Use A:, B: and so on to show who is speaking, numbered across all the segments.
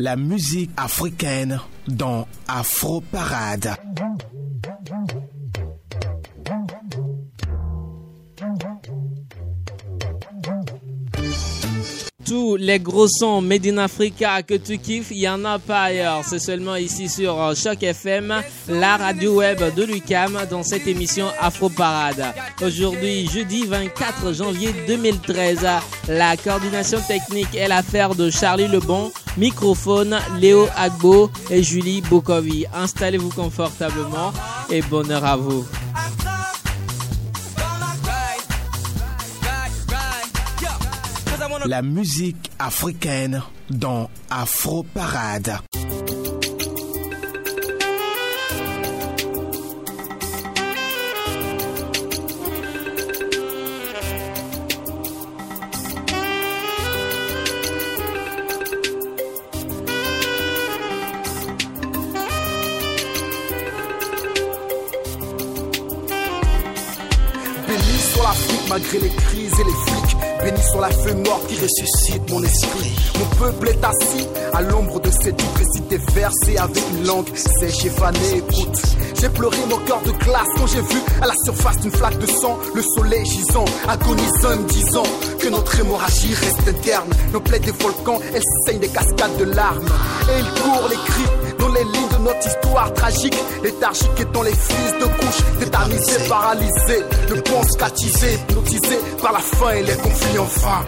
A: la musique africaine dans Afro Parade.
B: tous les gros sons Made in Africa que tu kiffes, il n'y en a pas ailleurs. C'est seulement ici sur euh, Choc FM, la radio web de Lucam, dans cette émission Afro Parade. Aujourd'hui, jeudi 24 janvier 2013, la coordination technique est l'affaire de Charlie Lebon, microphone Léo Agbo et Julie Bokovi. Installez-vous confortablement et bonheur à vous.
A: La musique africaine dans Afro Parade.
C: Malgré les crises et les flics. Béni soit la feuille morte qui ressuscite mon esprit. Mon peuple est assis à l'ombre de cette des versets avec une langue sèche et fanée. J'ai pleuré mon cœur de glace quand j'ai vu à la surface d'une flaque de sang le soleil gisant, agonisant, me disant que notre hémorragie reste interne. Nos plaies des volcans, elles saignent des cascades de larmes. Et il court les cris dans les lignes notre histoire tragique. Léthargique étant les fils de couche, tétanisés, paralysés, ne pensent qu'attisés, hypnotisés par la faim et les conflits enfin.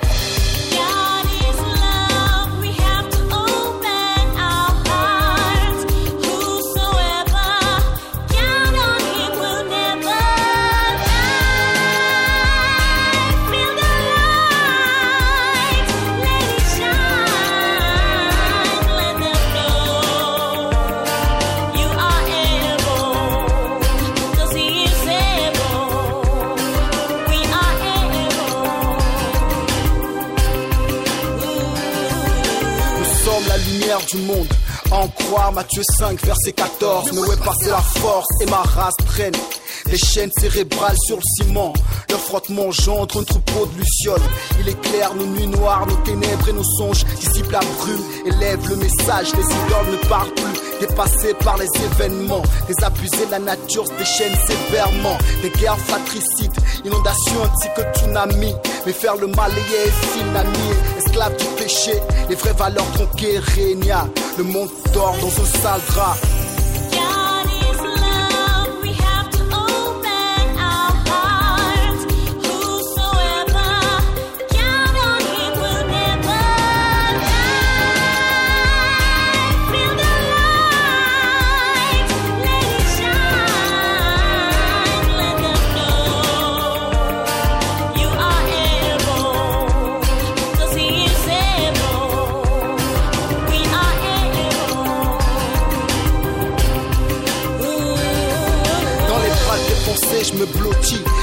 C: Matthieu 5, verset 14. Mais où est passée la force et ma race traîne des chaînes cérébrales sur le ciment. Le frottement gendre un troupeau de lucioles. Il éclaire nos nuits noires, nos ténèbres et nos songes. Dissipe la brume, élève le message. Les idoles ne parlent plus, dépassés par les événements. Les la nature se déchaînent sévèrement. Des guerres fratricides, inondations ainsi que tsunami. Mais faire le mal est finanier, esclave du péché. Les vraies valeurs tronquées. Le monde dort dans un sale drap.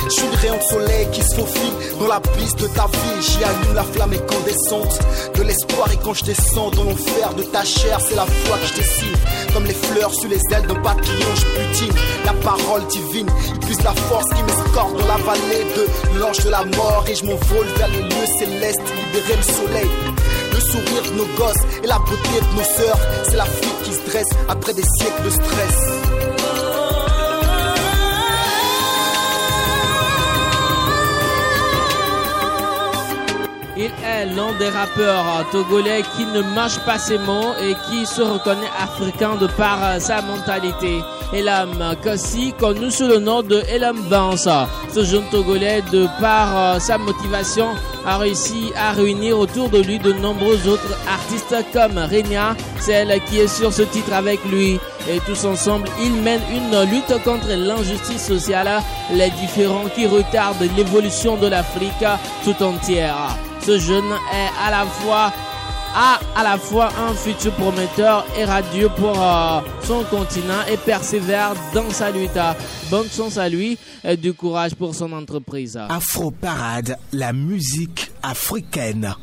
C: Je suis le rayon de soleil qui se faufile dans la piste de ta vie. J'y allume la flamme incandescente de l'espoir. Et quand je descends dans l'enfer de ta chair, c'est la foi que je dessine. Comme les fleurs sur les ailes d'un papillon, je butine la parole divine. Il la force qui m'escorte dans la vallée de l'ange de la mort. Et je m'envole vers les lieux célestes, libérer le soleil. Le sourire de nos gosses et la beauté de nos sœurs. C'est l'Afrique qui se dresse après des siècles de stress.
B: Est l'un des rappeurs togolais qui ne mâche pas ses mots et qui se reconnaît africain de par euh, sa mentalité. Elam Kassi, connu sous le nom de Elam Bansa. Ce jeune togolais, de par euh, sa motivation, a réussi à réunir autour de lui de nombreux autres artistes comme Renia, celle qui est sur ce titre avec lui. Et tous ensemble, ils mènent une lutte contre l'injustice sociale, les différents qui retardent l'évolution de l'Afrique tout entière. Ce jeune est à la fois a à la fois un futur prometteur et radieux pour euh, son continent et persévère dans sa lutte. Bonne chance à lui et du courage pour son entreprise.
A: Afro Parade, la musique africaine.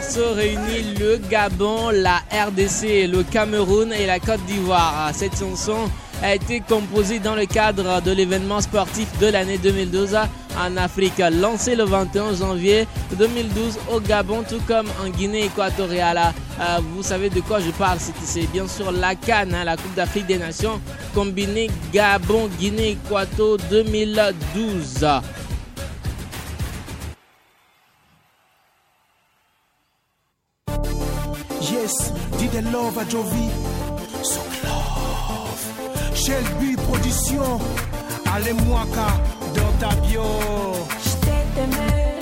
B: Se réunit le Gabon, la RDC, le Cameroun et la Côte d'Ivoire. Cette chanson a été composée dans le cadre de l'événement sportif de l'année 2012 en Afrique, lancé le 21 janvier 2012 au Gabon, tout comme en Guinée équatoriale. Euh, vous savez de quoi je parle, c'est bien sûr la Cannes, hein, la Coupe d'Afrique des Nations, combinée Gabon-Guinée-Équato 2012.
A: Jovi, Soklov, Shelby Production, allez-moi dans ta bio.
D: Je t'aime.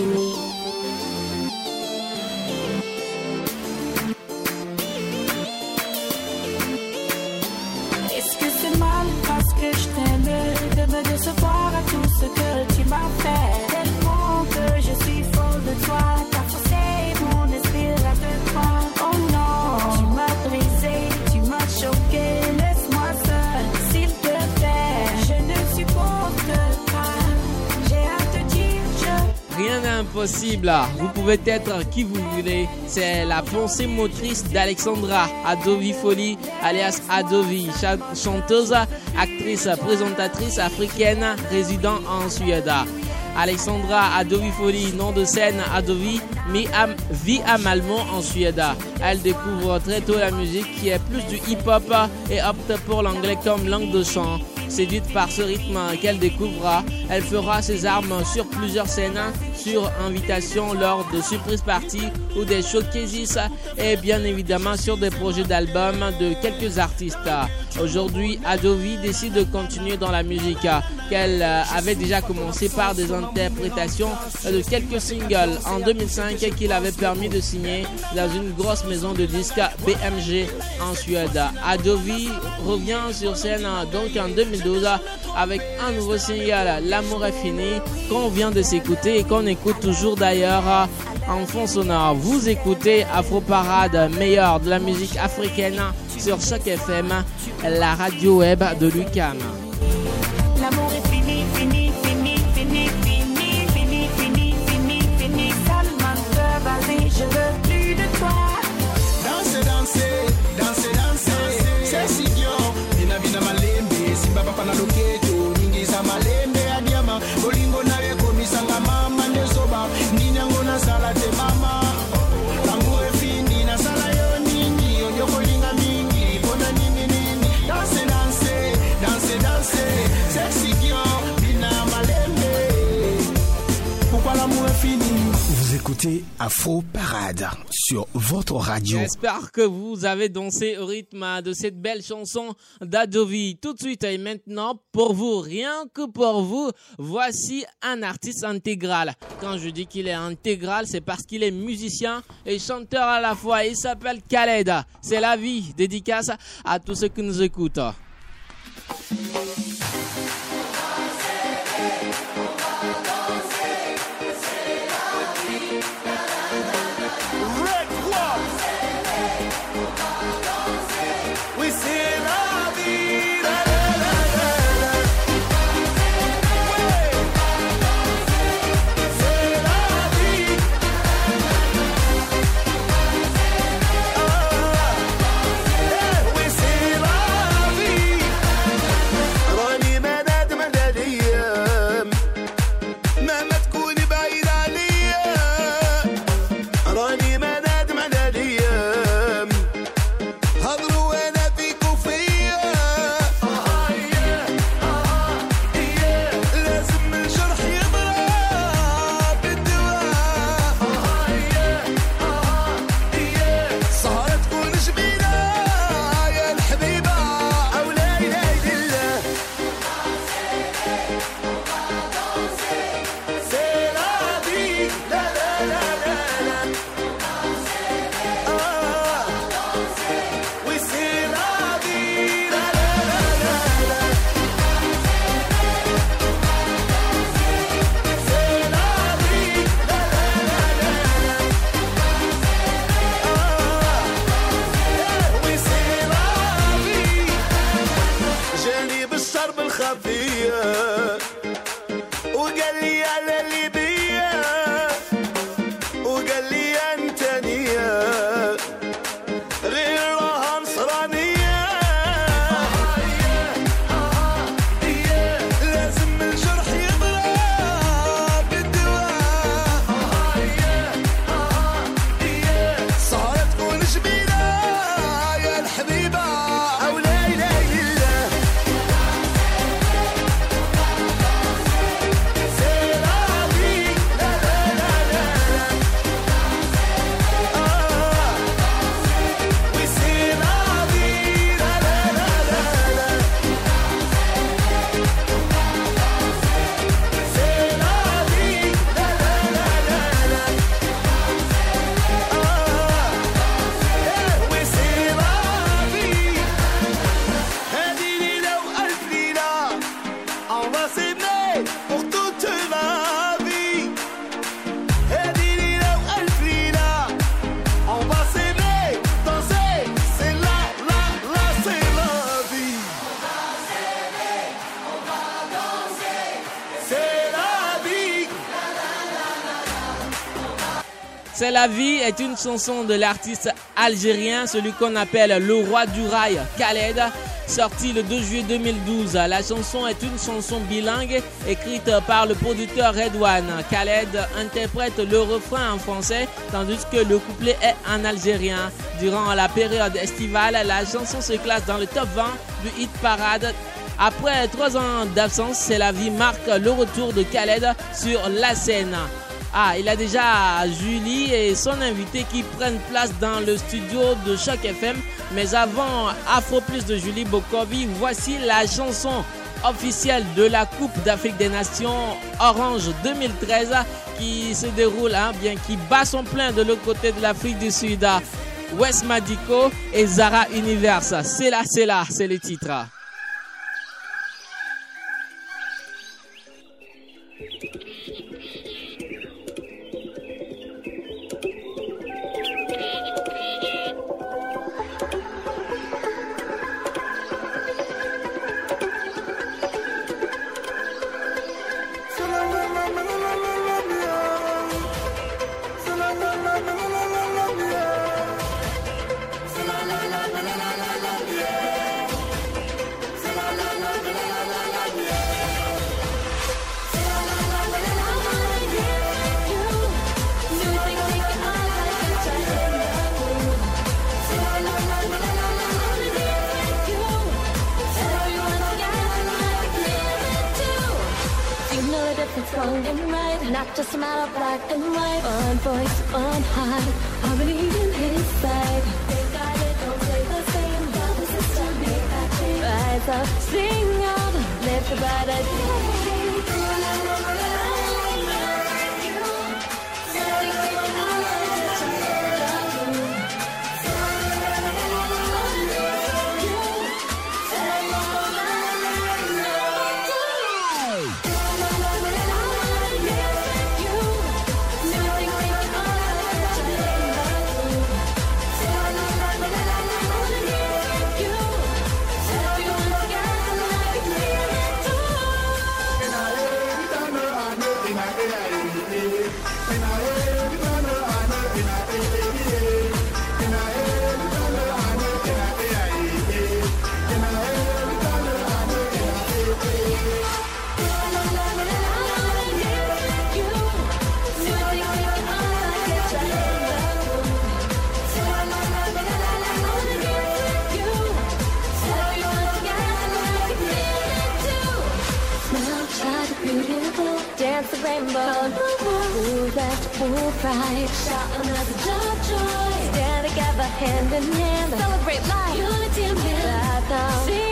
D: You.
B: Vous pouvez être qui vous voulez. C'est la pensée motrice d'Alexandra Adovi Folly, alias Adovi, chanteuse, actrice, présentatrice africaine, résidant en Suède. Alexandra Adovi Folly, nom de scène Adovi, vit à Malmont en Suède. Elle découvre très tôt la musique qui est plus du hip-hop et opte pour l'anglais comme langue de chant. Séduite par ce rythme qu'elle découvre, elle fera ses armes sur plusieurs scènes
E: sur invitation lors de surprise parties ou des showcases et bien évidemment sur des projets d'albums de quelques artistes. Aujourd'hui, Adovi décide de continuer dans la musique qu'elle avait déjà commencé par des interprétations de quelques singles en 2005 qu'il avait permis de signer dans une grosse maison de disques BMG en Suède. Adovi revient sur scène donc en 2012 avec un nouveau single, L'amour est fini, qu'on vient de s'écouter et qu'on écoute toujours d'ailleurs en fond sonore. Vous écoutez Afro Parade, meilleur de la musique africaine sur Choc FM, la radio web de Lucam.
F: Écoutez Afro Parade sur votre radio.
E: J'espère que vous avez dansé au rythme de cette belle chanson d'Adovi. Tout de suite et maintenant, pour vous, rien que pour vous, voici un artiste intégral. Quand je dis qu'il est intégral, c'est parce qu'il est musicien et chanteur à la fois. Il s'appelle Khaled. C'est la vie. Dédicace à tous ceux qui nous écoutent.
F: La vie
E: est une chanson de l'artiste algérien, celui qu'on appelle le roi du rail, Khaled, sorti le 2 juillet 2012. La chanson est une chanson bilingue écrite par le producteur Redouane. Khaled interprète le refrain en français tandis que le couplet est en algérien. Durant la période estivale, la chanson se classe dans le top 20 du hit parade après trois ans d'absence, c'est la vie marque le retour de Khaled sur la scène.
B: Ah, il a déjà Julie et son invité qui prennent place dans le studio de Choc FM. Mais avant Afro Plus de Julie Bokovi, voici la chanson officielle de la Coupe d'Afrique des Nations Orange 2013 qui se déroule, hein, bien qui bat son plein de l'autre côté de l'Afrique du Sud. West Madico et Zara Universe. C'est là, c'est là, c'est le titre.
D: Dance the rainbow. Shout another joy, joy. Stand together, hand in hand. Celebrate life. Unity and peace.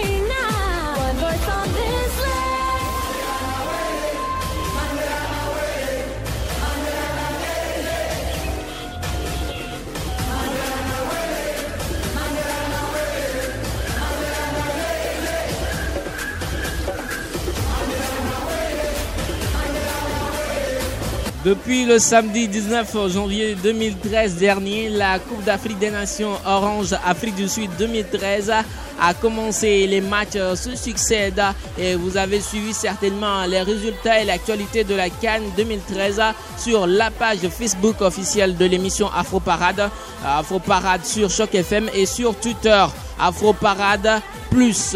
B: Depuis le samedi 19 janvier 2013 dernier, la Coupe d'Afrique des Nations Orange Afrique du Sud 2013 a commencé. Les matchs se succèdent et vous avez suivi certainement les résultats et l'actualité de la Cannes 2013 sur la page Facebook officielle de l'émission Afro Parade. Afro Parade sur Choc FM et sur Twitter Afro Parade Plus.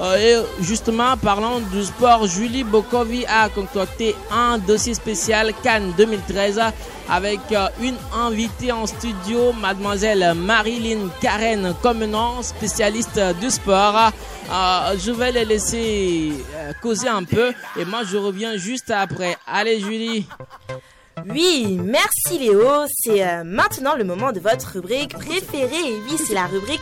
B: Euh, et justement, parlant du sport, Julie Bokovi a concocté un dossier spécial Cannes 2013 avec euh, une invitée en studio, mademoiselle Marilyn Karen Comenon, spécialiste du sport. Euh, je vais les laisser causer un peu et moi je reviens juste après. Allez Julie
G: Oui, merci Léo. C'est euh, maintenant le moment de votre rubrique préférée. Et oui, c'est la rubrique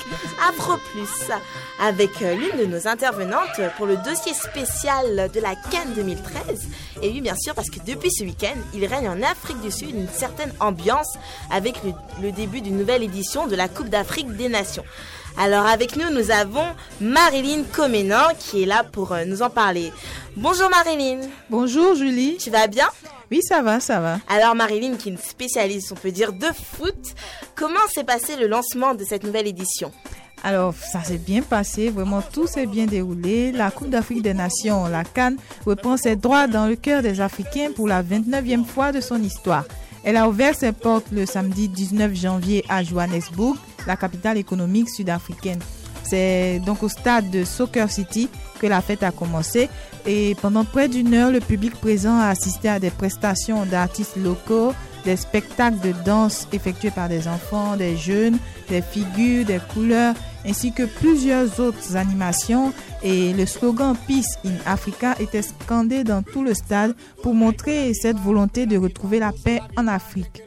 G: Afro Plus avec euh, l'une de nos intervenantes pour le dossier spécial de la Cannes 2013. Et oui, bien sûr, parce que depuis ce week-end, il règne en Afrique du Sud une certaine ambiance avec le, le début d'une nouvelle édition de la Coupe d'Afrique des Nations. Alors avec nous, nous avons Marilyn Comenan qui est là pour euh, nous en parler. Bonjour Marilyn,
H: Bonjour Julie.
G: tu vas bien?
H: Oui, ça va, ça va.
G: Alors Marilyn, qui est une spécialiste, on peut dire, de foot, comment s'est passé le lancement de cette nouvelle édition?
H: Alors, ça s'est bien passé, vraiment tout s'est bien déroulé. La Coupe d'Afrique des Nations, la Cannes, reprend ses droits dans le cœur des Africains pour la 29e fois de son histoire. Elle a ouvert ses portes le samedi 19 janvier à Johannesburg, la capitale économique sud-africaine. C'est donc au stade de Soccer City que la fête a commencé et pendant près d'une heure, le public présent a assisté à des prestations d'artistes locaux, des spectacles de danse effectués par des enfants, des jeunes, des figures, des couleurs ainsi que plusieurs autres animations et le slogan Peace in Africa était scandé dans tout le stade pour montrer cette volonté de retrouver la paix en Afrique.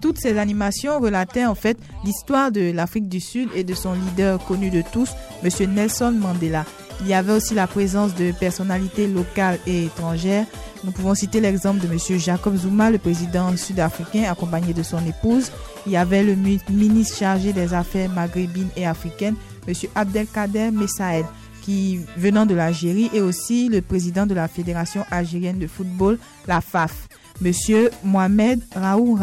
H: Toutes ces animations relataient en fait l'histoire de l'Afrique du Sud et de son leader connu de tous, M. Nelson Mandela. Il y avait aussi la présence de personnalités locales et étrangères. Nous pouvons citer l'exemple de M. Jacob Zuma, le président sud-africain, accompagné de son épouse. Il y avait le ministre chargé des Affaires maghrébines et africaines, M. Abdelkader Messaed, qui venant de l'Algérie, et aussi le président de la Fédération algérienne de football, la FAF, M. Mohamed Raoul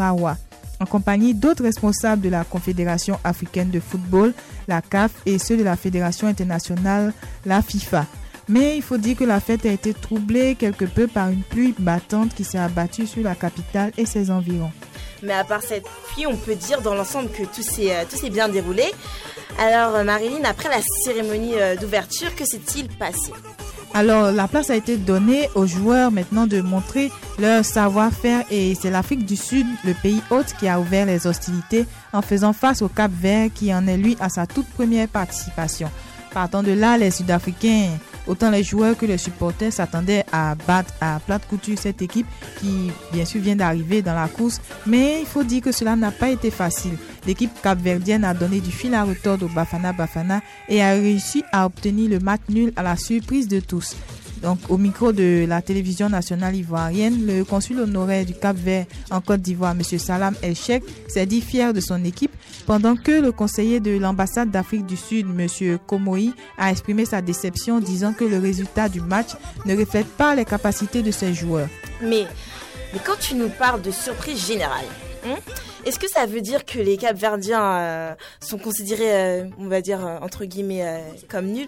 H: en compagnie d'autres responsables de la Confédération africaine de football, la CAF, et ceux de la Fédération internationale, la FIFA. Mais il faut dire que la fête a été troublée quelque peu par une pluie battante qui s'est abattue sur la capitale et ses environs.
G: Mais à part cette pluie, on peut dire dans l'ensemble que tout s'est euh, bien déroulé. Alors euh, Marilyn, après la cérémonie euh, d'ouverture, que s'est-il passé?
H: Alors, la place a été donnée aux joueurs maintenant de montrer leur savoir-faire et c'est l'Afrique du Sud, le pays hôte, qui a ouvert les hostilités en faisant face au Cap Vert qui en est lui à sa toute première participation. Partant de là, les Sud-Africains, autant les joueurs que les supporters s'attendaient à battre à plate couture cette équipe qui, bien sûr, vient d'arriver dans la course. Mais il faut dire que cela n'a pas été facile. L'équipe capverdienne a donné du fil à retordre au Bafana Bafana et a réussi à obtenir le match nul à la surprise de tous. Donc, au micro de la télévision nationale ivoirienne, le consul honoraire du Cap Vert en Côte d'Ivoire, M. Salam El Sheikh, s'est dit fier de son équipe, pendant que le conseiller de l'ambassade d'Afrique du Sud, M. Komoi, a exprimé sa déception, disant que le résultat du match ne reflète pas les capacités de ses joueurs.
G: Mais, quand tu nous parles de surprise générale, hein, est-ce que ça veut dire que les Capverdiens euh, sont considérés, euh, on va dire, euh, entre guillemets, comme nuls?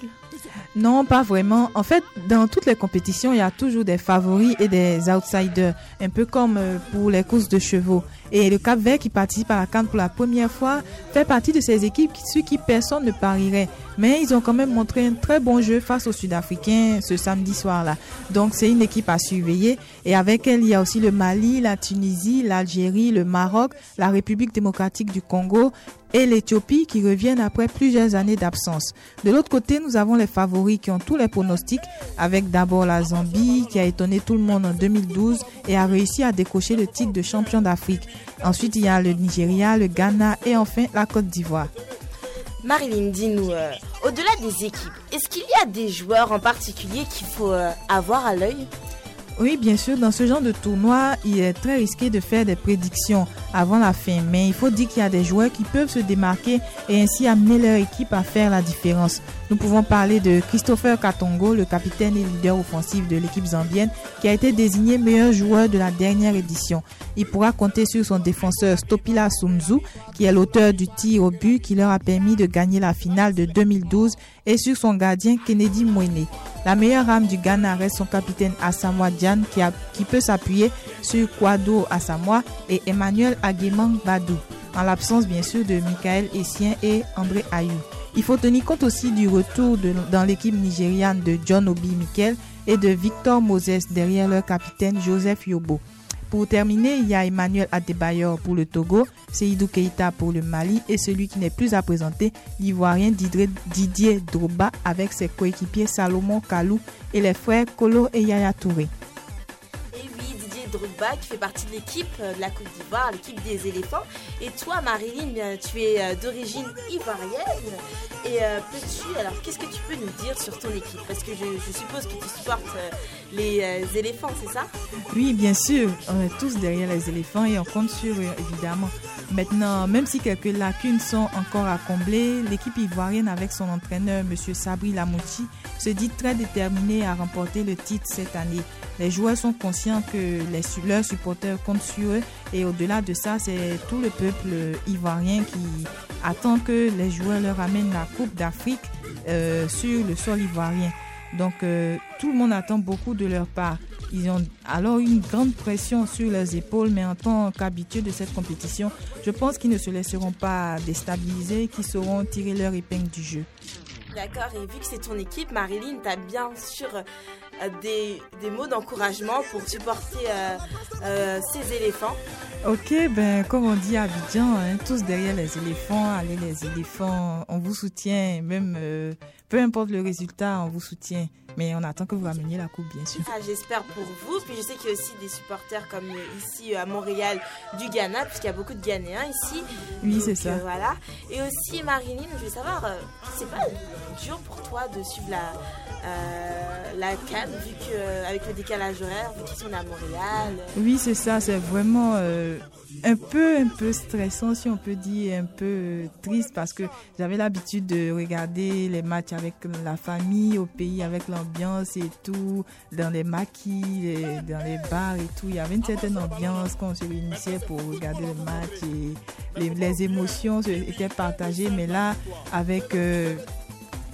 H: Non, pas vraiment. En fait, dans toutes les compétitions, il y a toujours des favoris et des outsiders, un peu comme euh, pour les courses de chevaux. Et le Cap Vert, qui participe à la Cannes pour la première fois, fait partie de ces équipes qui- sur qui personne ne parierait. Mais ils ont quand même montré un très bon jeu face aux Sud-Africains ce samedi soir-là. Donc c'est une équipe à surveiller. Et avec elle, il y a aussi le Mali, la Tunisie, l'Algérie, le Maroc, la République démocratique du Congo et l'Éthiopie qui reviennent après plusieurs années d'absence. De l'autre côté, nous avons les favoris qui ont tous les pronostics, avec d'abord la Zambie qui a étonné tout le monde en 2012 et a réussi à décrocher le titre de champion d'Afrique. Ensuite, il y a le Nigeria, le Ghana et enfin la Côte d'Ivoire.
G: Marilyn, dis-nous, euh, au-delà des équipes, est-ce qu'il y a des joueurs en particulier qu'il faut euh, avoir à l'œil?
H: Oui, bien sûr, dans ce genre de tournoi, il est très risqué de faire des prédictions avant la fin, mais il faut dire qu'il y a des joueurs qui peuvent se démarquer et ainsi amener leur équipe à faire la différence. Nous pouvons parler de Christopher Katongo, le capitaine et leader offensif de l'équipe zambienne, qui a été désigné meilleur joueur de la dernière édition. Il pourra compter sur son défenseur Stopila Sumzu, qui est l'auteur du tir au but qui leur a permis de gagner la finale de 2012, et sur son gardien Kennedy Mwene. La meilleure âme du Ghana reste son capitaine Asamoah Diane, qui, peut s'appuyer sur Kwado Asamoah et Emmanuel Aguemang Badou, en l'absence bien sûr de Michael Essien et André Ayou. Il faut tenir compte aussi du retour dans l'équipe nigériane de John Obi Mikel et de Victor Moses derrière leur capitaine Joseph Yobo. Pour terminer, il y a Emmanuel Adebayor pour le Togo, Seydou Keita pour le Mali et celui qui n'est plus à présenter, l'Ivoirien Didier, Didier Droba avec ses coéquipiers Salomon Kalou et les frères Kolo et Yaya Touré.
G: Drogba qui fait partie de l'équipe euh, de la Côte d'Ivoire, l'équipe des éléphants. Et toi, Marilyn, bien, tu es euh, d'origine ivoirienne. Et euh, peux-tu, alors, qu'est-ce que tu peux nous dire sur ton équipe? Parce que je, je suppose que tu supportes euh, les euh, éléphants, c'est ça?
H: Oui, bien sûr, on est tous derrière les éléphants et on compte sur eux, évidemment. Maintenant, même si quelques lacunes sont encore à combler, l'équipe ivoirienne avec son entraîneur, M. Sabri Lamouchi, se dit très déterminée à remporter le titre cette année. Les joueurs sont conscients que leurs supporters comptent sur eux et au-delà de ça, c'est tout le peuple ivoirien qui attend que les joueurs leur amènent la Coupe d'Afrique euh, sur le sol ivoirien. Donc euh, tout le monde attend beaucoup de leur part. Ils ont alors une grande pression sur leurs épaules, mais en tant qu'habitués de cette compétition, je pense qu'ils ne se laisseront pas déstabiliser, qu'ils sauront tirer leur épingle du jeu.
G: D'accord, et vu que c'est ton équipe, Marilyn, tu as bien sûr euh, des, mots d'encouragement pour supporter euh, euh, ces éléphants.
H: Ok, ben comme on dit à Abidjan, hein, tous derrière les éléphants, allez les éléphants, on vous soutient, même peu importe le résultat, on vous soutient. Mais on attend que vous rameniez la coupe, bien sûr.
G: Ah, J'espère pour vous. Puis je sais qu'il y a aussi des supporters comme euh, ici euh, à Montréal du Ghana, puisqu'il y a beaucoup de Ghanéens ici.
H: Oui, c'est ça.
G: euh, voilà. Et aussi, Marilyn, je veux savoir, euh, c'est pas dur pour toi de suivre la, euh, la vu que avec le décalage horaire, vu qu'ici on est à Montréal.
H: Oui, c'est ça, c'est vraiment un peu un peu stressant si on peut dire, un peu euh, triste parce que j'avais l'habitude de regarder les matchs avec la famille au pays avec l'ambiance et tout, dans les maquis, dans les bars et tout, il y avait une certaine ambiance quand on se réunissait pour regarder le match et les, émotions étaient partagées, mais là avec euh,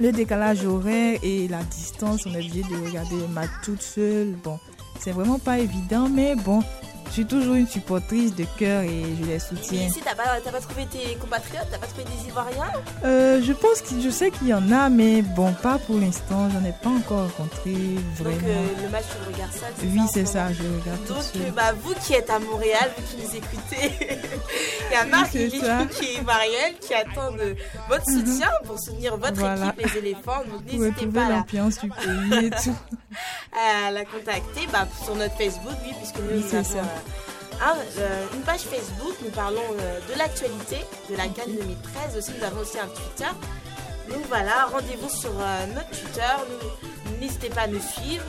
H: le décalage horaire et la distance, on est obligé de regarder le match toute seule. Bon, c'est vraiment pas évident, mais bon, je suis toujours une supportrice de cœur et je les
G: Et
H: soutiens.
G: ici, t'as pas, pas trouvé tes compatriotes, t'as pas trouvé des Ivoiriens
H: Euh, je pense que je sais qu'il y en a, mais bon, pas pour l'instant. J'en ai pas encore rencontré
G: Donc
H: vraiment.
G: euh, le match, tu regardes seul
H: oui, c'est ça, je regarde tout
G: Donc,
H: seul.
G: euh, bah, vous qui êtes à Montréal, vous qui nous écoutez, il y a Marie
H: ça.
G: qui est Marielle qui attend de votre soutien pour soutenir votre
H: Voilà.
G: équipe, les éléphants. Donc, n'hésitez pas
H: l'ambiance du pays et tout.
G: à la contacter bah, sur notre Facebook, oui, puisque nous,
H: Oui,
G: nous avons
H: ça.
G: Euh, un- euh, une page Facebook. Nous parlons euh, de l'actualité de la Cannes 2013. Aussi, nous avons aussi un Twitter. Donc voilà, rendez-vous sur notre Twitter. N'hésitez pas à nous suivre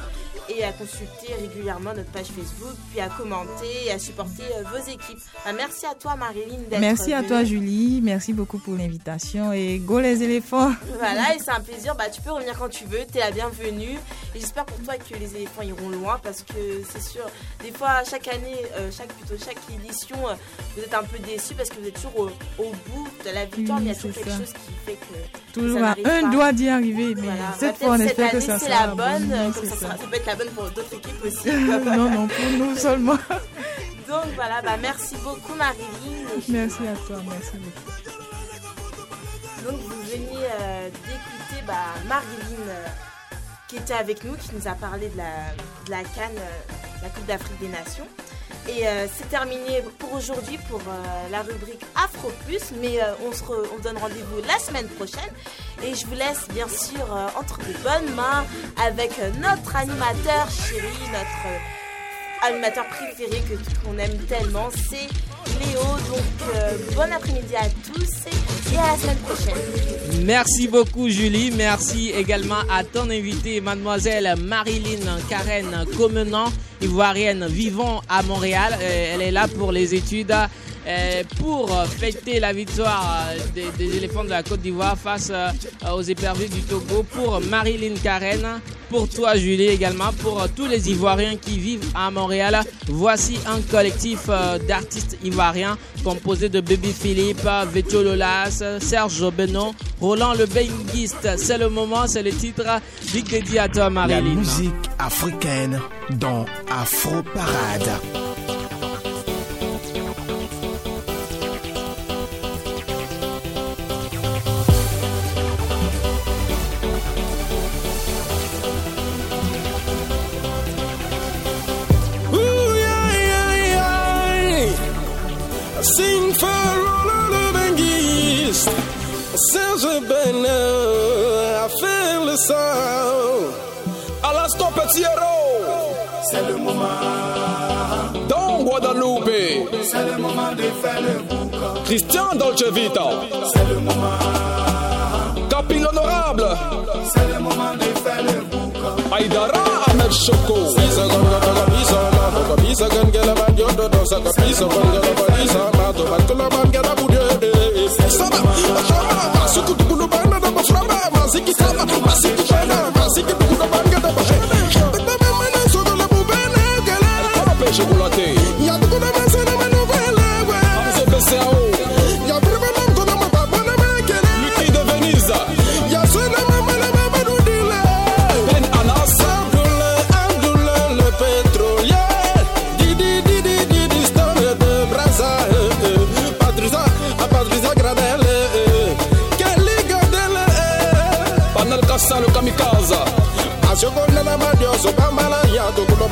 G: et à consulter régulièrement notre page Facebook, puis à commenter et à supporter euh, vos équipes. Bah, merci à toi, Marilyn, d'être
H: Merci à
G: venue.
H: toi, Julie. Merci beaucoup pour l'invitation et go les éléphants.
G: Voilà, et c'est un plaisir. Bah, tu peux revenir quand tu veux. T'es la bienvenue. Et j'espère pour toi que les éléphants iront loin parce que c'est sûr, des fois, chaque année, euh, chaque plutôt chaque édition, euh, vous êtes un peu déçus parce que vous êtes toujours au, au bout de la victoire,
H: Oui,
G: mais il y a toujours quelque
H: ça.
G: chose qui fait que
H: Toujours
G: ça
H: à
G: n'arrive
H: un
G: pas.
H: doigt d'y arriver, mais
G: Voilà.
H: cette
G: Bah,
H: fois, on espère que ça
G: année, c'est
H: sera
G: la bonne.
H: Oui,
G: comme
H: c'est
G: ça,
H: ça.
G: sera- ça peut être la bonne pour d'autres équipes aussi.
H: non, non, pour nous seulement.
G: Donc voilà, bah, merci beaucoup Marilyn.
H: Merci à toi, merci beaucoup.
G: Donc vous venez euh, d'écouter bah, Marilyn euh, qui était avec nous, qui nous a parlé de la, de la Cannes, euh, la Coupe d'Afrique des Nations. Et euh, c'est terminé pour aujourd'hui pour euh, la rubrique Afro Plus, mais euh, on se donne rendez-vous la semaine prochaine. Et je vous laisse bien sûr entre de bonnes mains avec notre animateur chéri, notre animateur préféré que qu'on aime tellement, c'est Euh, bon après-midi à tous et, à la semaine prochaine.
B: Merci beaucoup Julie, merci également à ton invitée mademoiselle Marilyn Karen Comenant, ivoirienne vivant à Montréal. Euh, Elle est là pour les études pour fêter la victoire euh, des, éléphants de la Côte d'Ivoire face euh, aux éperviers du Togo. Pour Marilyn Karen, pour toi Julie également, pour euh, tous les Ivoiriens qui vivent à Montréal. Voici un collectif euh, d'artistes ivoiriens composé de Baby Philippe, Vecho Lolas, Serge Benoît, Roland le Benguiste. C'est le moment, c'est le titre. Big dédié à toi
F: La
B: Marilyn.
F: musique africaine dans Afro Parade.
I: Sound. À l'instant, petit héros.
A: C'est le moment,
I: Dans Guadeloupe.
A: c'est le moment de faire le boucan.
I: Christian Dolce Vita.
A: C'est le moment,
I: Capil honorable.
A: c'est le moment de faire le boucan.
I: Aïdara Ahmed Choco. Bisa ganga baga chocolate. Y'a Amadioso le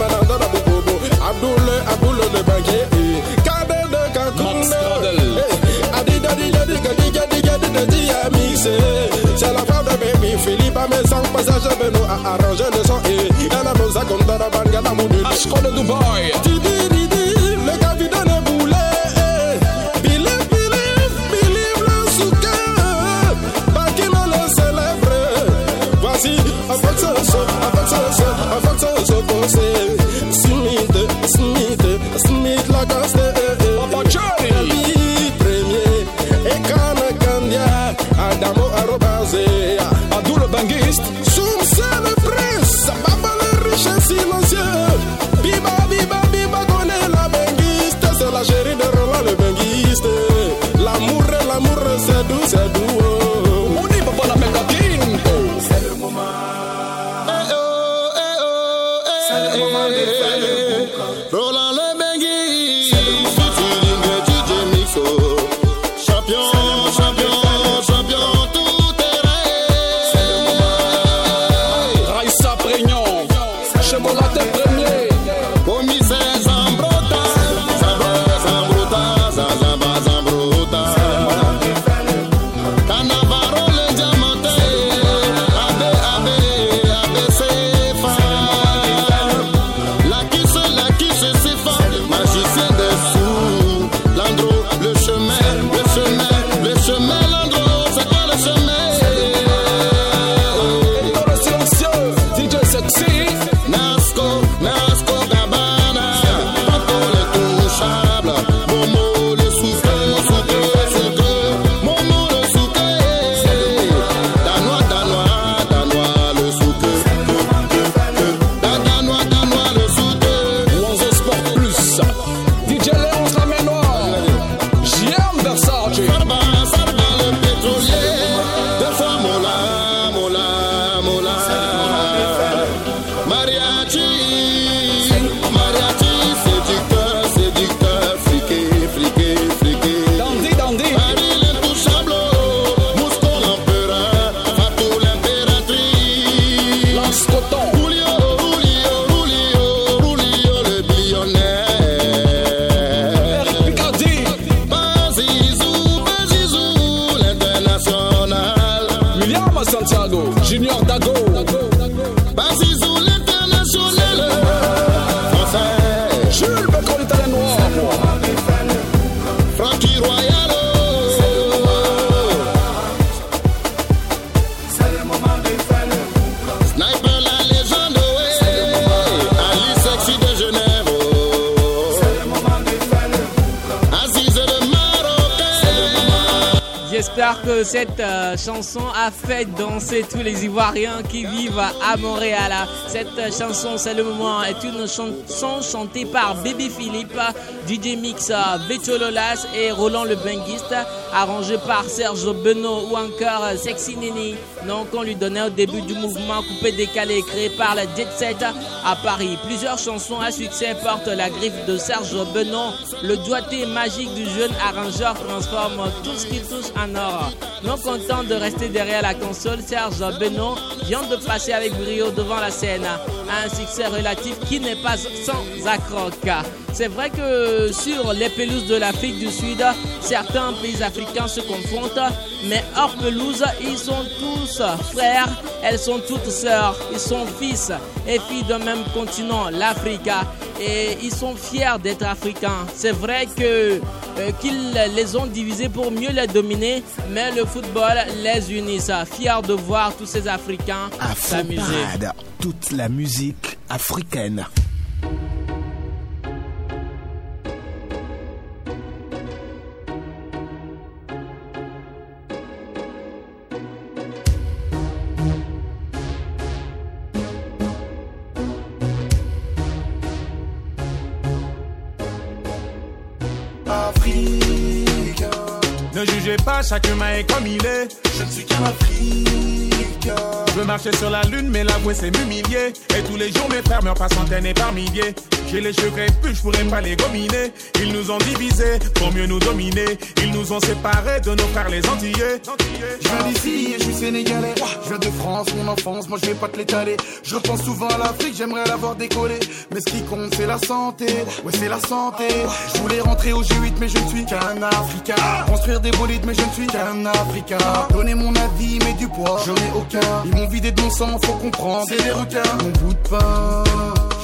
J: C'est la femme de Baby Philippe Mais sans passage Beno a arrangé le son Et la banque Elle
I: a mon Dubaï
J: son, avec ce son, avec ce
B: J'espère que cette euh, chanson a fait danser tous les Ivoiriens qui vivent à Montréal. Cette euh, chanson, c'est le moment, est une chanson chantée par Baby Philippe, DJ Mix, euh, Beto Lolas et Roland le Benguiste, arrangée par Serge Benoît ou encore euh, Sexy Nini, nom qu'on lui donnait au début du mouvement coupé décalé créé par la Jet Set à Paris. Plusieurs chansons à succès portent la griffe de Serge Benoît. Le doigté magique du jeune arrangeur transforme tout ce qui touche en or. Non content de rester derrière la console, Serge Benoît vient de passer avec brio devant la scène. Un succès relatif qui n'est pas sans accroc. C'est vrai que sur les pelouses de l'Afrique du Sud, certains pays africains se confrontent, mais hors pelouse, ils sont tous frères, elles sont toutes sœurs, ils sont fils et filles d'un même continent, l'Afrique. Et ils sont fiers d'être africains. C'est vrai que euh, qu'ils les ont divisés pour mieux les dominer, mais le football les unit. Fiers de voir tous ces Africains s'amuser.
F: Toute la musique africaine.
K: Pas, chaque humain est comme il est.
A: Je ne suis qu'un Africain.
K: Je veux marcher sur la lune, mais l'avouer c'est m'humilier. Et tous les jours, mes frères meurent par centaines et par milliers. J'ai les cheveux crépus, je pourrais pas les gominer. Ils nous ont divisés pour mieux nous dominer. Ils nous ont séparés de nos frères les Antillais.
C: Je viens d'ici et je suis sénégalais. Je viens de France, mon enfance, moi je vais pas te l'étaler. Je pense souvent à l'Afrique, j'aimerais l'avoir décollé. Mais ce qui compte, c'est la santé. Ouais, c'est la santé. Je voulais rentrer au G8, mais je ne suis qu'un Africain. Construire des bolides, mais je ne suis qu'un Africain. Donner mon avis, mais du poids, j'en ai aucun. Ils m'ont vidé de mon sang, faut comprendre. C'est des requins. Mon bout de pain,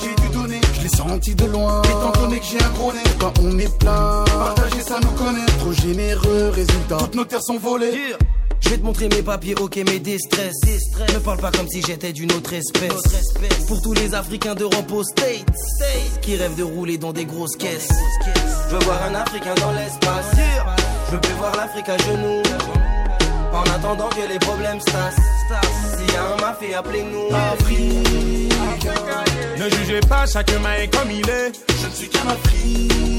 C: j'ai dû donner. Je l'ai senti de loin. Étant donné que j'ai un gros nez, quand on est plein. Partager ça nous connaît. Trop généreux, résultat. Toutes nos terres sont volées.
E: Je vais te montrer mes papiers, ok, mes déstress. Ne parle pas comme si j'étais d'une autre espèce. Pour tous les Africains d'Europe aux States, qui rêvent de rouler dans des grosses caisses. Je veux voir un Africain dans l'espace. Je veux voir l'Afrique à genoux. En attendant que les problèmes se tassent. S'il y a un mafia, appelez-nous.
K: Ne jugez pas, chacun est comme il est.
C: Je ne suis qu'un Africain.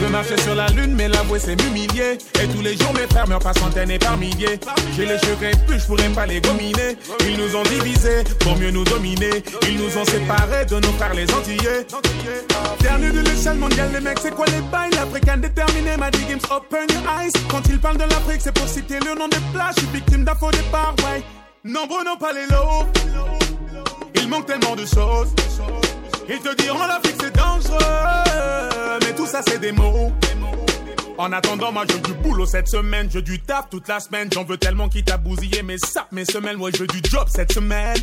K: Je marcher sur la lune, mais l'avouer c'est m'humilier. Et tous les jours mes frères meurent par centaines et par milliers. J'ai les cheveux crépus, je pourrais pas les gominer. Ils nous ont divisés pour mieux nous dominer. Ils nous ont séparés de nos frères les Antillais. Dernier de l'échelle mondiale, les mecs, c'est quoi les bails? L'Africain déterminé m'a dit Games open your eyes. Quand ils parlent de l'Afrique, c'est pour citer le nom des plages. Je suis victime d'un faux départ, ouais. Nombreux n'ont pas les lots. Il manque tellement de choses. Ils te diront l'Afrique c'est dangereux, mais tout ça c'est des mots. En attendant, moi je du boulot cette semaine, je du taf toute la semaine. J'en veux tellement qui t'a bousillé mes sapes, mes semaines. Ouais, je veux du job cette semaine.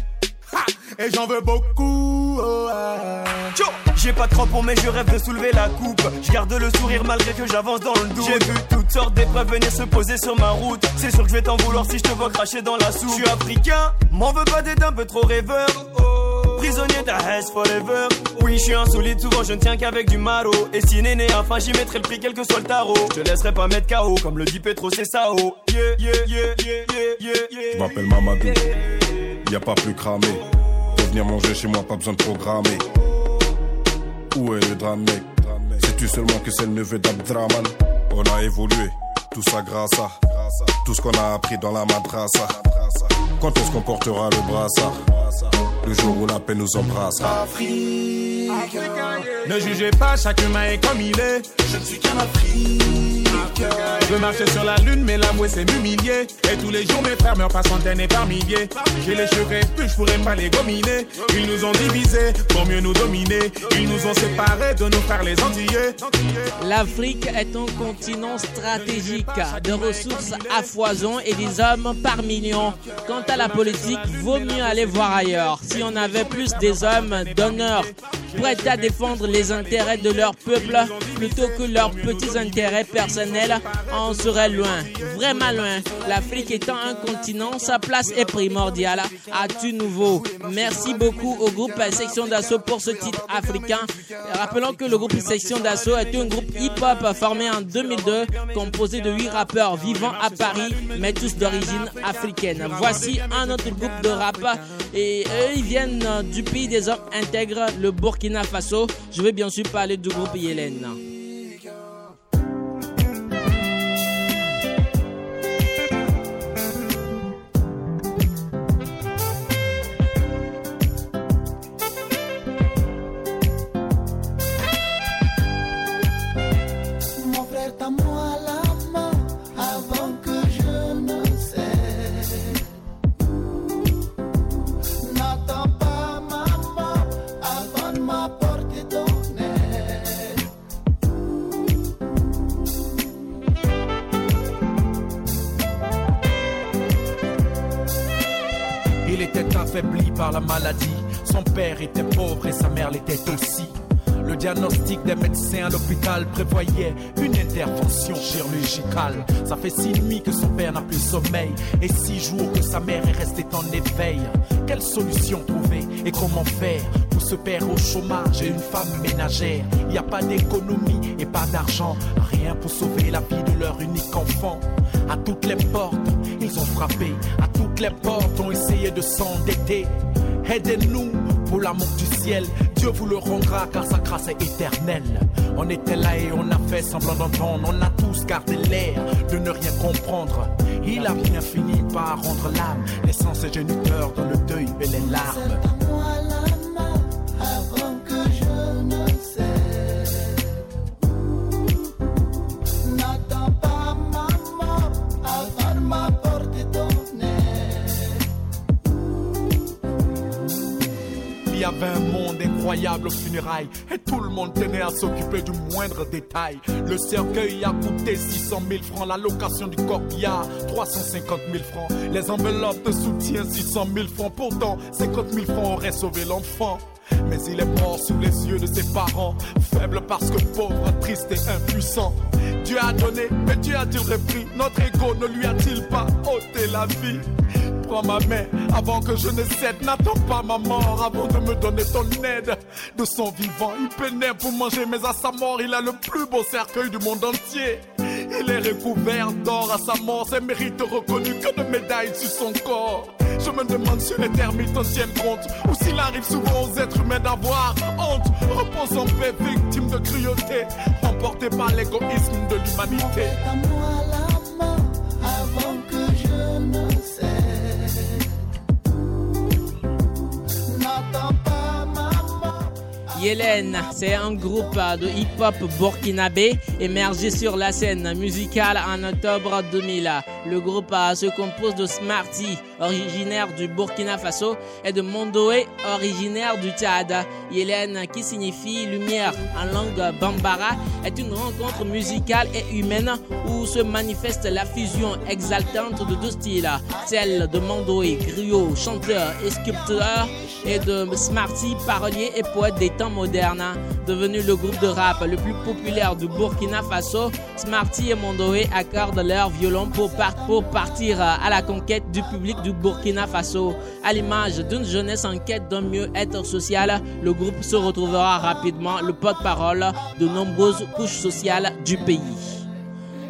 K: Ha! Et j'en veux beaucoup. oh,
E: J'ai pas de crampons mais je rêve de soulever la coupe Je garde le sourire malgré que j'avance dans le doute J'ai vu toutes sortes d'épreuves venir se poser sur ma route C'est sûr que je vais t'en vouloir si je te vois cracher dans la soupe Je suis africain, m'en veux pas d'être un peu trop rêveur Prisonnier de la forever. Oui je suis insolite, souvent je ne tiens qu'avec du maro Et si néné, enfin j'y mettrai le prix quel que soit le tarot. Je te laisserai pas mettre KO comme le dit Petro c'est ça oh Yeah yeah yeah yeah yeah
L: Je m'appelle Mamadou, y a pas plus cramé. Pour venir manger chez moi, pas besoin de programmer. Où est le drame, Sais-tu seulement que c'est le neveu d'Abdraman? On a évolué, tout ça grâce à tout ce qu'on a appris dans la madrasa. Quand est-ce qu'on portera le brassard? Le jour où la paix nous embrassera.
K: Ne jugez pas, chaque humain est comme il est.
C: Je ne suis qu'un Africain.
K: Je veux marcher sur la lune, mais l'avouer c'est m'humilier. Et tous les jours mes frères meurent par centaines et par milliers. J'ai les cheveux crépus, je pourrais pas les gominer. Ils nous ont divisés pour mieux nous dominer. Ils nous ont séparés de nos frères les Antillais.
B: L'Afrique est un continent stratégique de ressources à foison et des hommes par million. Quant à la politique, vaut mieux aller voir ailleurs. Si on avait plus des hommes d'honneur prêts à défendre les intérêts de leur peuple plutôt que leurs petits intérêts personnels, on serait loin, vraiment loin. L'Afrique étant un continent, sa place est primordiale à tout nouveau? Merci beaucoup au groupe Section d'Assaut pour ce titre africain. Rappelons que le groupe Section d'Assaut est un groupe hip-hop formé en 2002, composé de 8 rappeurs vivant à Paris, mais tous d'origine africaine. Voici un autre groupe de rap et eux, ils viennent du pays des hommes intègres, le Burkina Faso. Je vais bien sûr parler du groupe Yélène.
M: L'hôpital prévoyait une intervention chirurgicale. Ça fait six nuits que son père n'a plus sommeil et six jours que sa mère est restée en éveil. Quelle solution trouver et comment faire pour ce père au chômage et une femme ménagère? Il n'y a pas d'économie et pas d'argent, rien pour sauver la vie de leur unique enfant. À toutes les portes, ils ont frappé, à toutes les portes, ont essayé de s'endetter. Aidez-nous pour l'amour du ciel. Dieu vous le rendra car sa grâce est éternelle. On était là et on a fait semblant d'entendre. On a tous gardé l'air de ne rien comprendre. Il a bien fini par rendre l'âme, laissant ses géniteurs dans le deuil et les larmes. Et tout le monde tenait à s'occuper du moindre détail. Le cercueil a coûté 600 000 francs, la location du corbillard 350 000 francs, les enveloppes de soutien 600 000 francs. Pourtant, 50 000 francs auraient sauvé l'enfant. Mais il est mort sous les yeux de ses parents, faible parce que pauvre, triste et impuissant. Dieu a donné, mais Dieu a-t-il repris? Notre ego ne lui a-t-il pas ôté la vie? Prends ma main avant que je ne cède. N'attends pas ma mort avant de me donner ton aide. De son vivant, il pénètre pour manger, mais à sa mort, il a le plus beau cercueil du monde entier. Il est recouvert d'or à sa mort, ses mérites reconnus que de médailles sur son corps. Je me demande si les termites en compte, ou s'il arrive souvent aux êtres humains d'avoir honte. Repose en paix, victime de cruauté, emporté par l'égoïsme de l'humanité.
B: Yélène, c'est un groupe de hip-hop burkinabé émergé sur la scène musicale en octobre 2000. Le groupe euh, se compose de Smarty, originaire du Burkina Faso, et de Mondoé, originaire du Tchad. Yélène, qui signifie lumière en langue bambara, est une rencontre musicale et humaine où se manifeste la fusion exaltante de deux styles, celle de Mondoé, griot, chanteur et sculpteur, et de Smarty, parolier et poète des temps modernes. Devenu le groupe de rap le plus populaire du Burkina Faso, Smarty et Mondoé accordent leur violon pour, par- pour partir à la conquête du public du Burkina Faso. À l'image d'une jeunesse en quête d'un mieux-être social, le groupe se retrouvera rapidement le porte-parole de nombreuses couches sociales du pays.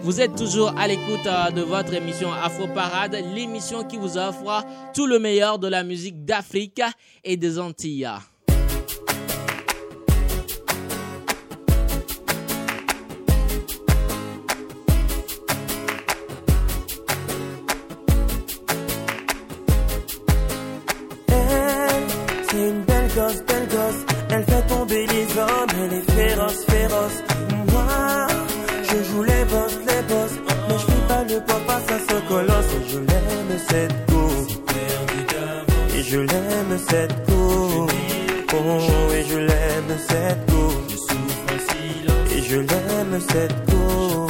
B: Vous êtes toujours à l'écoute euh, de votre émission Afro Parade, l'émission qui vous offre tout le meilleur de la musique d'Afrique et des Antilles.
D: Cette go. Oh, et je l'aime cette go. Et je l'aime cette go.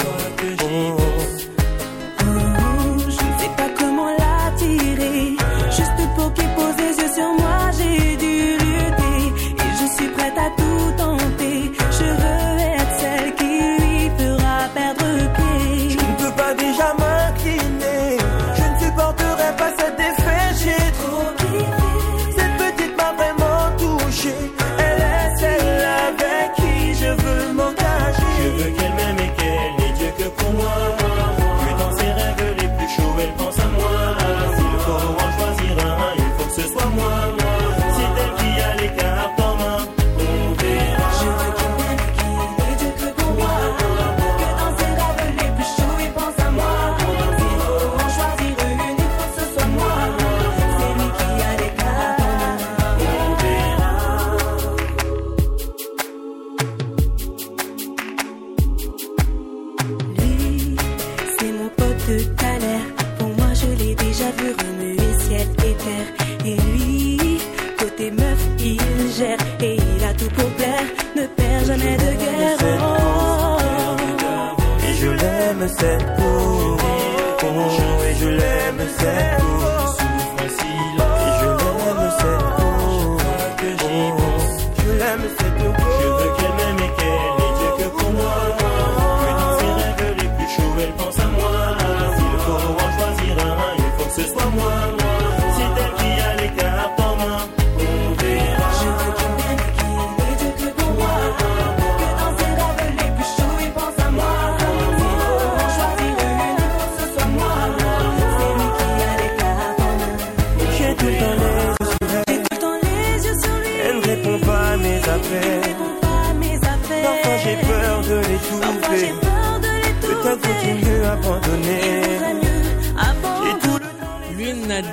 N: veux,
D: tu ne abandonner.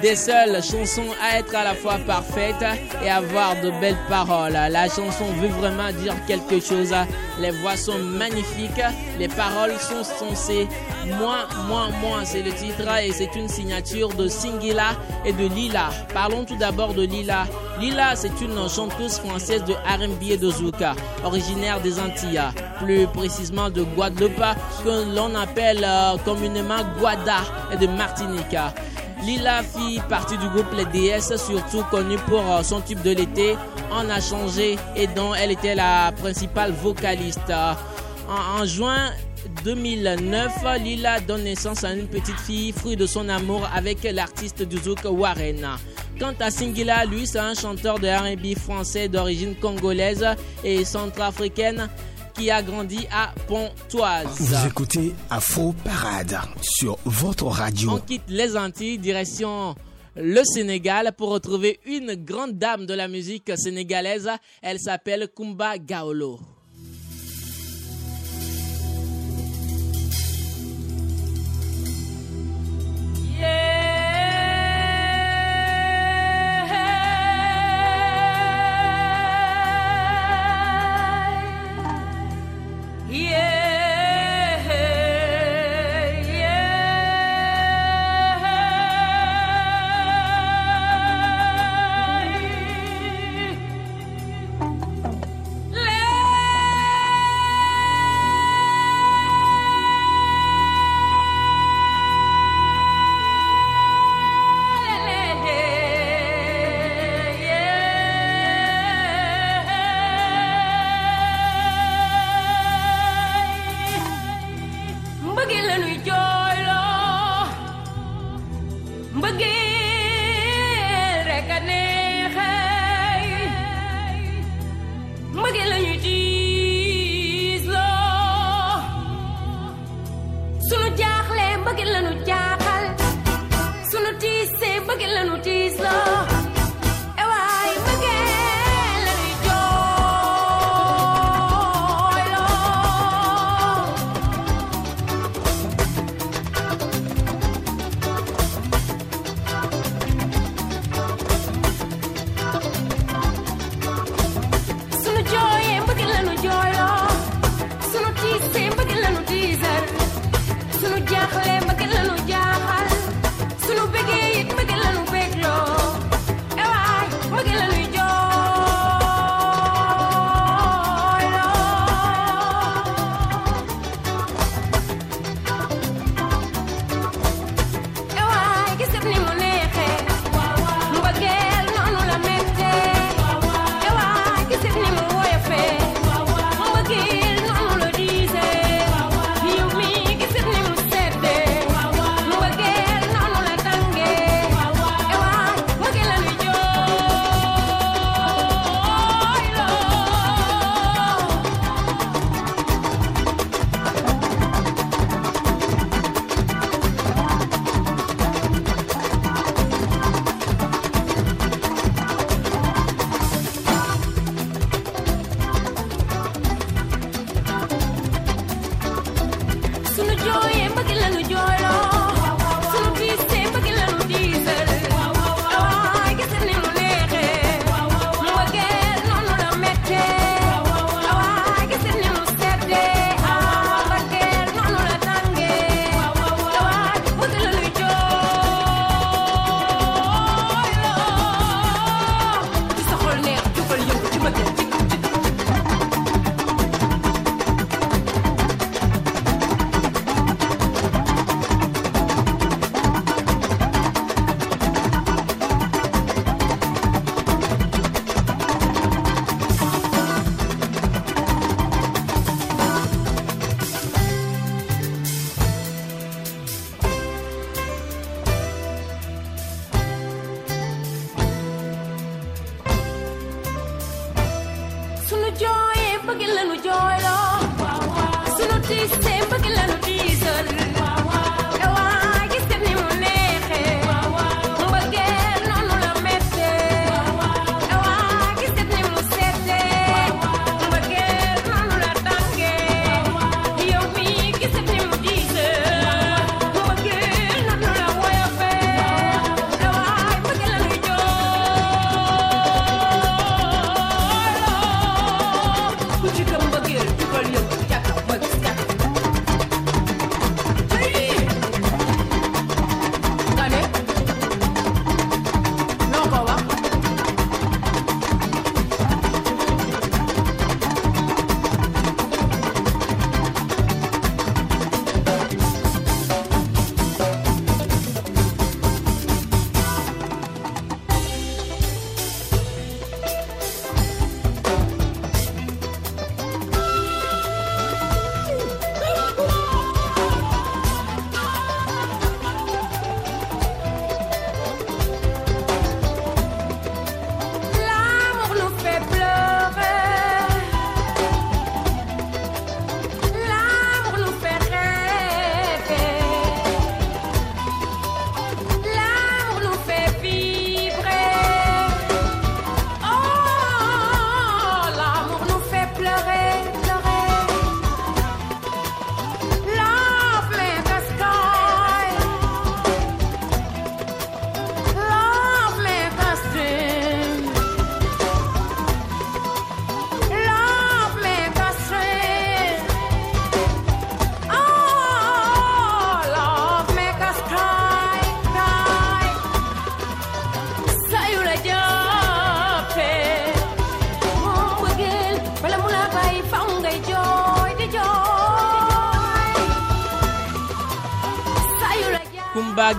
O: Des seules chansons à être à la fois parfaite et avoir de belles paroles. La chanson veut vraiment dire quelque chose. Les voix sont magnifiques, les paroles sont sensées. Moi, moi, moi, c'est le titre et c'est une signature de Singila et de Lila. Parlons tout d'abord de Lila. Lila, c'est une chanteuse française de R&B et de Zouka, originaire des Antilles, plus précisément de Guadeloupe, que l'on appelle euh, communément Guada et de Martinique. Lila fit partie du groupe Les DS, surtout connu pour euh, son tube de l'été, On a changé et dont elle était la principale vocaliste. En, en juin 2009, Lila donne naissance à une petite fille, fruit de son amour avec l'artiste du zouk Warren. Quant à Singila, lui, c'est un chanteur de R&B français d'origine congolaise et centrafricaine qui a grandi à Pontoise.
F: Vous écoutez Afro Parade sur votre radio.
O: On quitte les Antilles, direction le Sénégal pour retrouver une grande dame de la musique sénégalaise. Elle s'appelle Kumba Gaolo.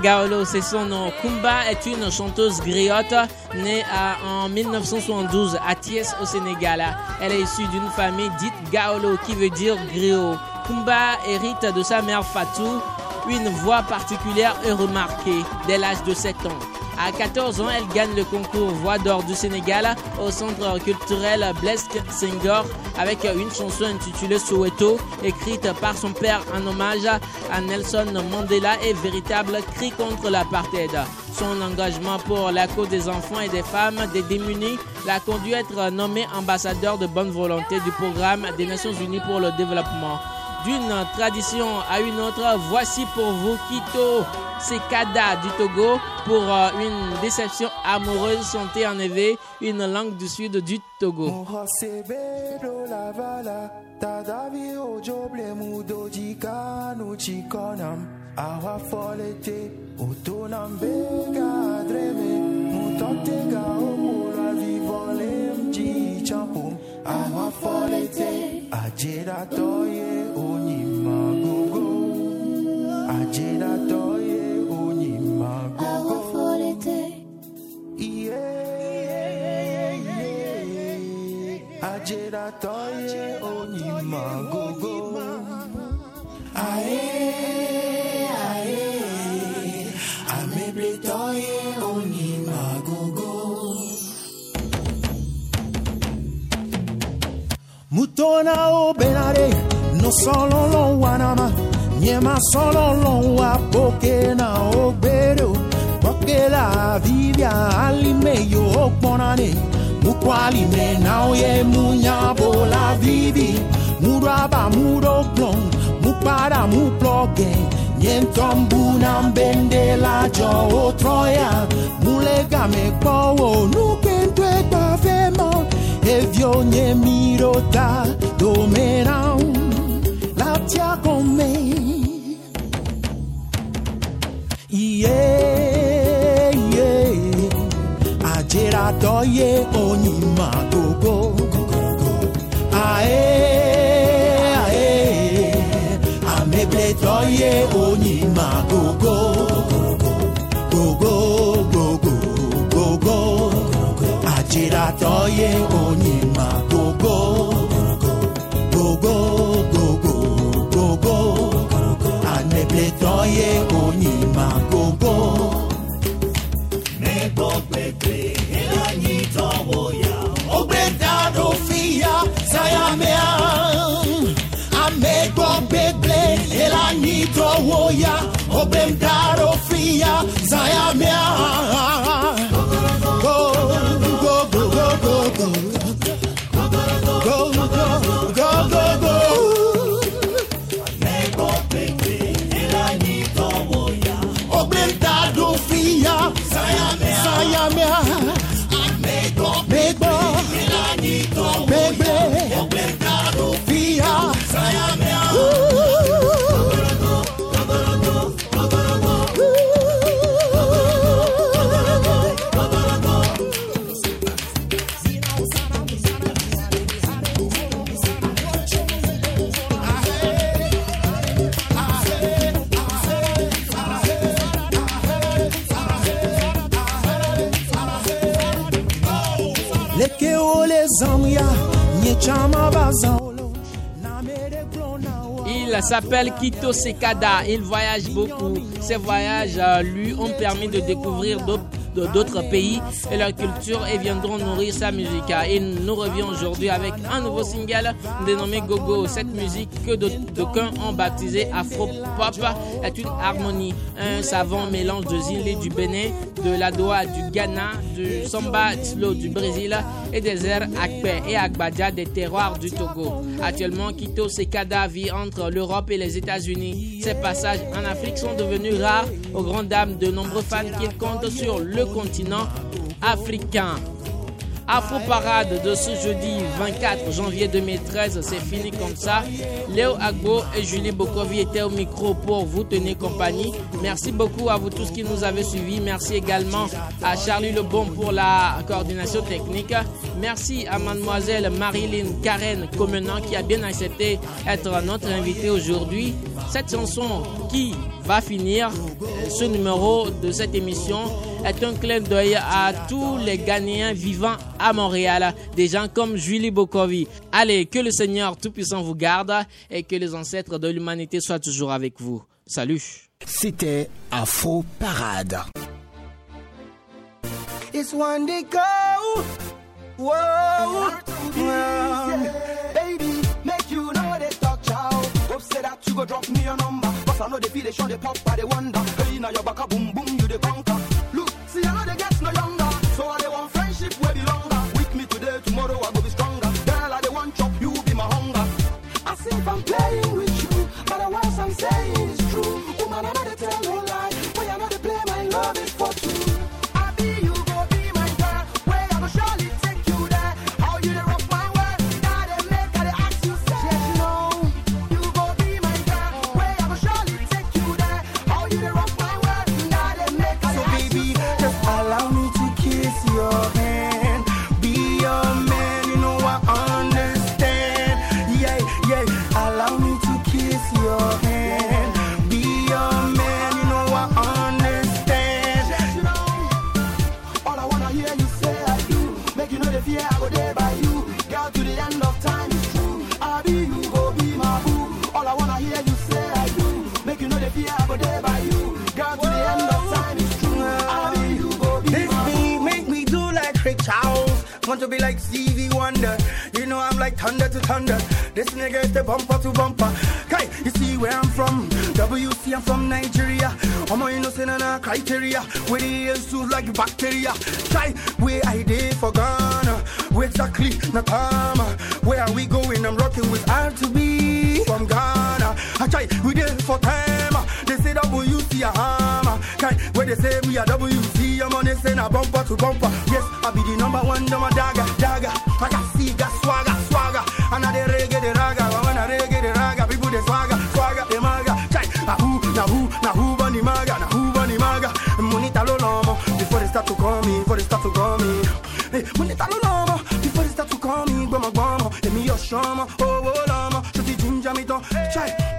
B: Gaolo, c'est son nom. Kumba est une chanteuse griotte née en 1972 à Thiès au Sénégal. Elle est issue d'une famille dite Gaolo qui veut dire griot. Kumba hérite de sa mère Fatou une voix particulière et remarquée dès l'âge de 7 ans. À 14 ans, elle gagne le concours Voix d'or du Sénégal au centre culturel Blaise Senghor avec une chanson intitulée Soweto, écrite par son père en hommage à Nelson Mandela et véritable cri contre l'apartheid. Son engagement pour la cause des enfants et des femmes des démunis l'a conduit à être nommé ambassadeur de bonne volonté du programme des Nations Unies pour le développement. D'une tradition à une autre, voici pour vous Kito Sekada du Togo pour euh, une déception amoureuse chantée en éveil, une langue du sud du Togo.
P: Ajiratoye onimagogo Ae, ae Amebletoye onimagogo Mutona o benare No sololon wanama nyema solo lo wapoke na o bedo, porque la vivia alime yo okponane, mukwali me na oye munyabo la vivi, muraba muro plong, mupara mu ploge, nyentombu na mbende la jo o troya, mulega me kpowo, nukentwe kwa vemo, evyo nye mirota, domerao, la tia come. Toye onyima gogo. Ae, ae. Ameble toye onyima gogo. Gogo, gogo, gogo. Ajera toye onyima gogo. Gogo, gogo, gogo. Ameble toye onyima to woja, obem darofia, zajamia.
B: Il s'appelle Kito Sekada. Il voyage beaucoup. Ses voyages euh, lui ont permis de découvrir d'autres d'autres pays et leur culture et viendront nourrir sa musique. Il nous revient aujourd'hui avec un nouveau single dénommé Gogo. Cette musique que d'aucuns ont baptisée Afro Pop est une harmonie, un savant mélange de Zilé du Bénin, de la Doha du Ghana, du Samba Slow du Brésil et des airs Akpe et Agbadja des terroirs du Togo. Actuellement, Kito Sekada vit entre l'Europe et les États-Unis. Ses passages en Afrique sont devenus rares aux grandes dames de nombreux fans qu'il compte sur le continent africain. Afro Parade de ce jeudi 24 janvier 2013, c'est fini comme ça. Léo Agbo et Julie Bokovi étaient au micro pour vous tenir compagnie. Merci beaucoup à vous tous qui nous avez suivis. Merci également à Charlie Lebon pour la coordination technique. Merci à mademoiselle Marilyn Karen Comenant qui a bien accepté être notre invitée aujourd'hui. Cette chanson qui va finir euh, ce numéro de cette émission est un clin d'œil à tous les Ghanéens vivant à Montréal, des gens comme Julie Bokovi. Allez, que le Seigneur Tout-Puissant vous garde et que les ancêtres de l'humanité soient toujours avec vous. Salut.
F: C'était Afro Parade.
A: It's one day go. Whoa. Yeah. Baby, make you know they talk chow. Hope say that you go drop me your number. Cause I know they feel they show they pop by the wonder. Hey, now your back a boom boom, you the conquer. I'm playing with you, but the words I'm saying 800.
Q: This nigga is the bumper to bumper. Kai, you see where I'm from? WC, I'm from Nigeria. I'm not innocent and a criteria. We the heels like bacteria. Kai, where I did for Ghana? Where exactly? Nakama. Where are we going? I'm rocking with r to be from Ghana. I try, we did for time. They say WC, a hammer. Kai, where they say we are WC, I'm on this and a bumper to bumper. Yes, I be the number one, number dagger, dagger. I got trauma. Oh, oh, llama. Je the ginger, me too, Hey.